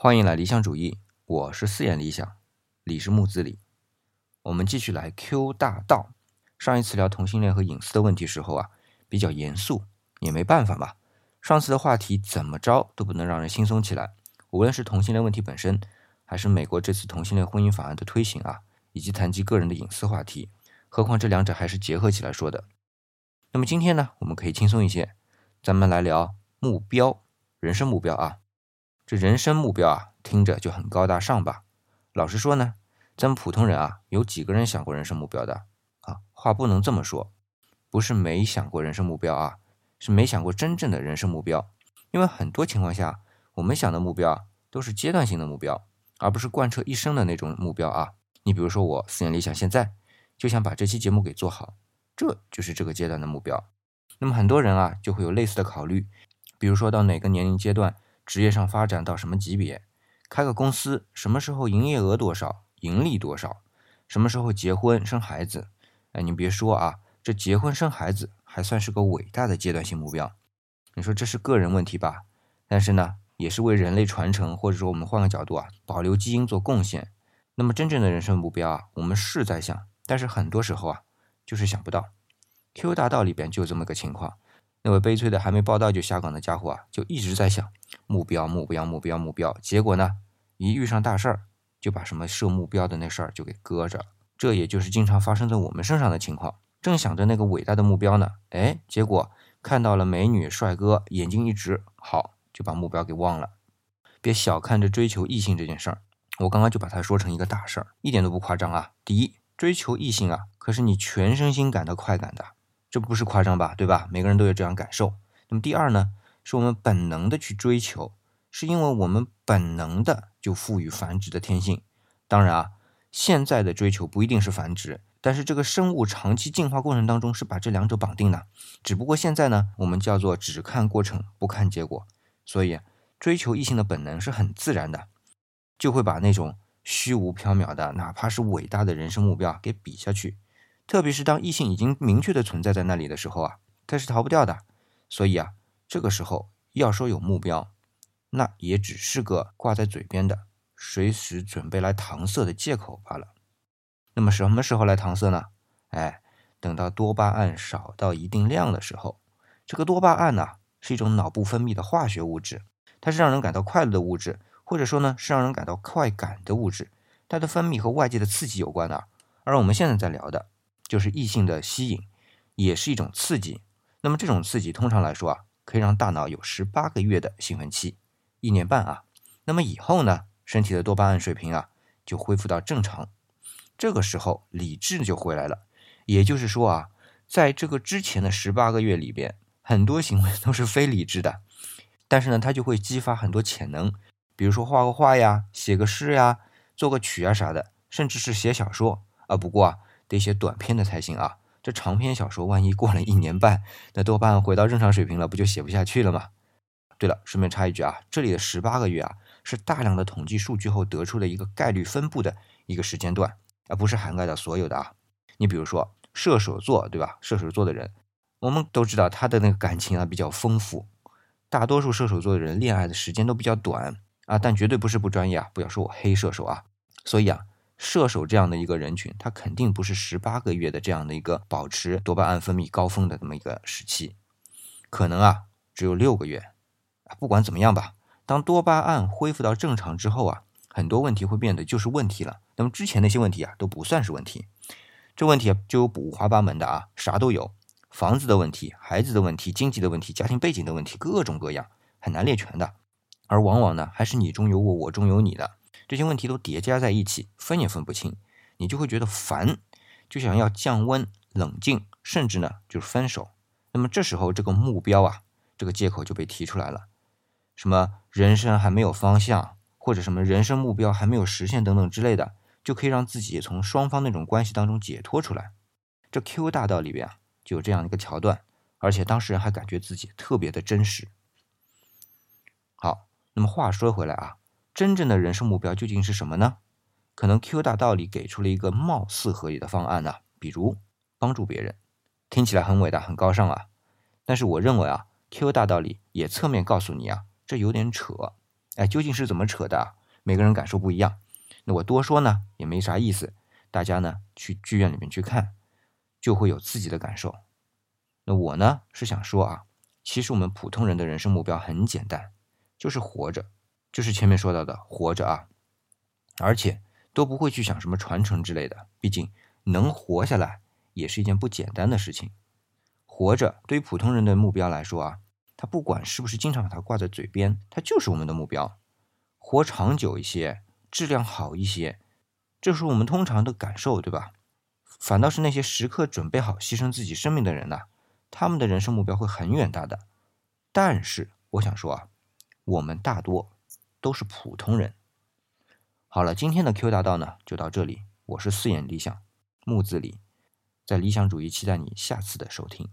欢迎来理想主义，我是四眼理想，李是木子李。我们继续来 Q 大道。上一次聊同性恋和隐私的问题时候啊，比较严肃，也没办法嘛。上次的话题怎么着都不能让人轻松起来。无论是同性恋问题本身，还是美国这次同性恋婚姻法案的推行啊，以及谈及个人的隐私话题，何况这两者还是结合起来说的。那么今天呢，我们可以轻松一些，咱们来聊目标，人生目标啊。这人生目标啊，听着就很高大上吧？老实说呢，咱们普通人啊，有几个人想过人生目标的啊？话不能这么说，不是没想过人生目标啊，是没想过真正的人生目标。因为很多情况下，我们想的目标都是阶段性的目标，而不是贯彻一生的那种目标啊。你比如说我四年理想，现在就想把这期节目给做好，这就是这个阶段的目标。那么很多人啊，就会有类似的考虑，比如说到哪个年龄阶段。职业上发展到什么级别，开个公司，什么时候营业额多少，盈利多少，什么时候结婚生孩子？哎，你别说啊，这结婚生孩子还算是个伟大的阶段性目标。你说这是个人问题吧？但是呢，也是为人类传承，或者说我们换个角度啊，保留基因做贡献。那么真正的人生目标啊，我们是在想，但是很多时候啊，就是想不到。Q 大道里边就这么个情况。那位悲催的还没报道就下岗的家伙啊，就一直在想目标、目标、目标、目标。结果呢，一遇上大事儿，就把什么设目标的那事儿就给搁着。这也就是经常发生在我们身上的情况。正想着那个伟大的目标呢，哎，结果看到了美女、帅哥，眼睛一直好，就把目标给忘了。别小看这追求异性这件事儿，我刚刚就把它说成一个大事儿，一点都不夸张啊。第一，追求异性啊，可是你全身心感到快感的。这不是夸张吧，对吧？每个人都有这样感受。那么第二呢，是我们本能的去追求，是因为我们本能的就赋予繁殖的天性。当然啊，现在的追求不一定是繁殖，但是这个生物长期进化过程当中是把这两者绑定的。只不过现在呢，我们叫做只看过程不看结果，所以追求异性的本能是很自然的，就会把那种虚无缥缈的，哪怕是伟大的人生目标给比下去。特别是当异性已经明确的存在在那里的时候啊，他是逃不掉的。所以啊，这个时候要说有目标，那也只是个挂在嘴边的、随时准备来搪塞的借口罢了。那么什么时候来搪塞呢？哎，等到多巴胺少到一定量的时候。这个多巴胺呢，是一种脑部分泌的化学物质，它是让人感到快乐的物质，或者说呢，是让人感到快感的物质。它的分泌和外界的刺激有关的。而我们现在在聊的。就是异性的吸引，也是一种刺激。那么这种刺激通常来说啊，可以让大脑有十八个月的兴奋期，一年半啊。那么以后呢，身体的多巴胺水平啊就恢复到正常，这个时候理智就回来了。也就是说啊，在这个之前的十八个月里边，很多行为都是非理智的，但是呢，它就会激发很多潜能，比如说画个画呀，写个诗呀，作个曲啊啥的，甚至是写小说啊。不过啊。得写短篇的才行啊！这长篇小说万一过了一年半，那多半回到正常水平了，不就写不下去了吗？对了，顺便插一句啊，这里的十八个月啊，是大量的统计数据后得出的一个概率分布的一个时间段，而不是涵盖到所有的啊。你比如说射手座，对吧？射手座的人，我们都知道他的那个感情啊比较丰富，大多数射手座的人恋爱的时间都比较短啊，但绝对不是不专业啊！不要说我黑射手啊，所以啊。射手这样的一个人群，他肯定不是十八个月的这样的一个保持多巴胺分泌高峰的这么一个时期，可能啊只有六个月。不管怎么样吧，当多巴胺恢复到正常之后啊，很多问题会变得就是问题了。那么之前那些问题啊都不算是问题，这问题就有五花八门的啊，啥都有，房子的问题、孩子的问题、经济的问题、家庭背景的问题，各种各样，很难列全的。而往往呢，还是你中有我，我中有你的。这些问题都叠加在一起，分也分不清，你就会觉得烦，就想要降温、冷静，甚至呢就是分手。那么这时候这个目标啊，这个借口就被提出来了，什么人生还没有方向，或者什么人生目标还没有实现等等之类的，就可以让自己从双方那种关系当中解脱出来。这 Q 大道里边啊，就有这样一个桥段，而且当事人还感觉自己特别的真实。好，那么话说回来啊。真正的人生目标究竟是什么呢？可能 Q 大道理给出了一个貌似合理的方案呢，比如帮助别人，听起来很伟大、很高尚啊。但是我认为啊，Q 大道理也侧面告诉你啊，这有点扯哎，究竟是怎么扯的？每个人感受不一样。那我多说呢也没啥意思，大家呢去剧院里面去看，就会有自己的感受。那我呢是想说啊，其实我们普通人的人生目标很简单，就是活着，就是前面说到的活着啊，而且都不会去想什么传承之类的。毕竟能活下来也是一件不简单的事情。活着对于普通人的目标来说啊，他不管是不是经常把它挂在嘴边，它就是我们的目标。活长久一些，质量好一些，这是我们通常的感受，对吧？反倒是那些时刻准备好牺牲自己生命的人呢？他们的人生目标会很远大的，但是我想说啊，我们大多都是普通人。好了，今天的 Q 大道呢就到这里，我是四眼理想木子李，在理想主义期待你下次的收听。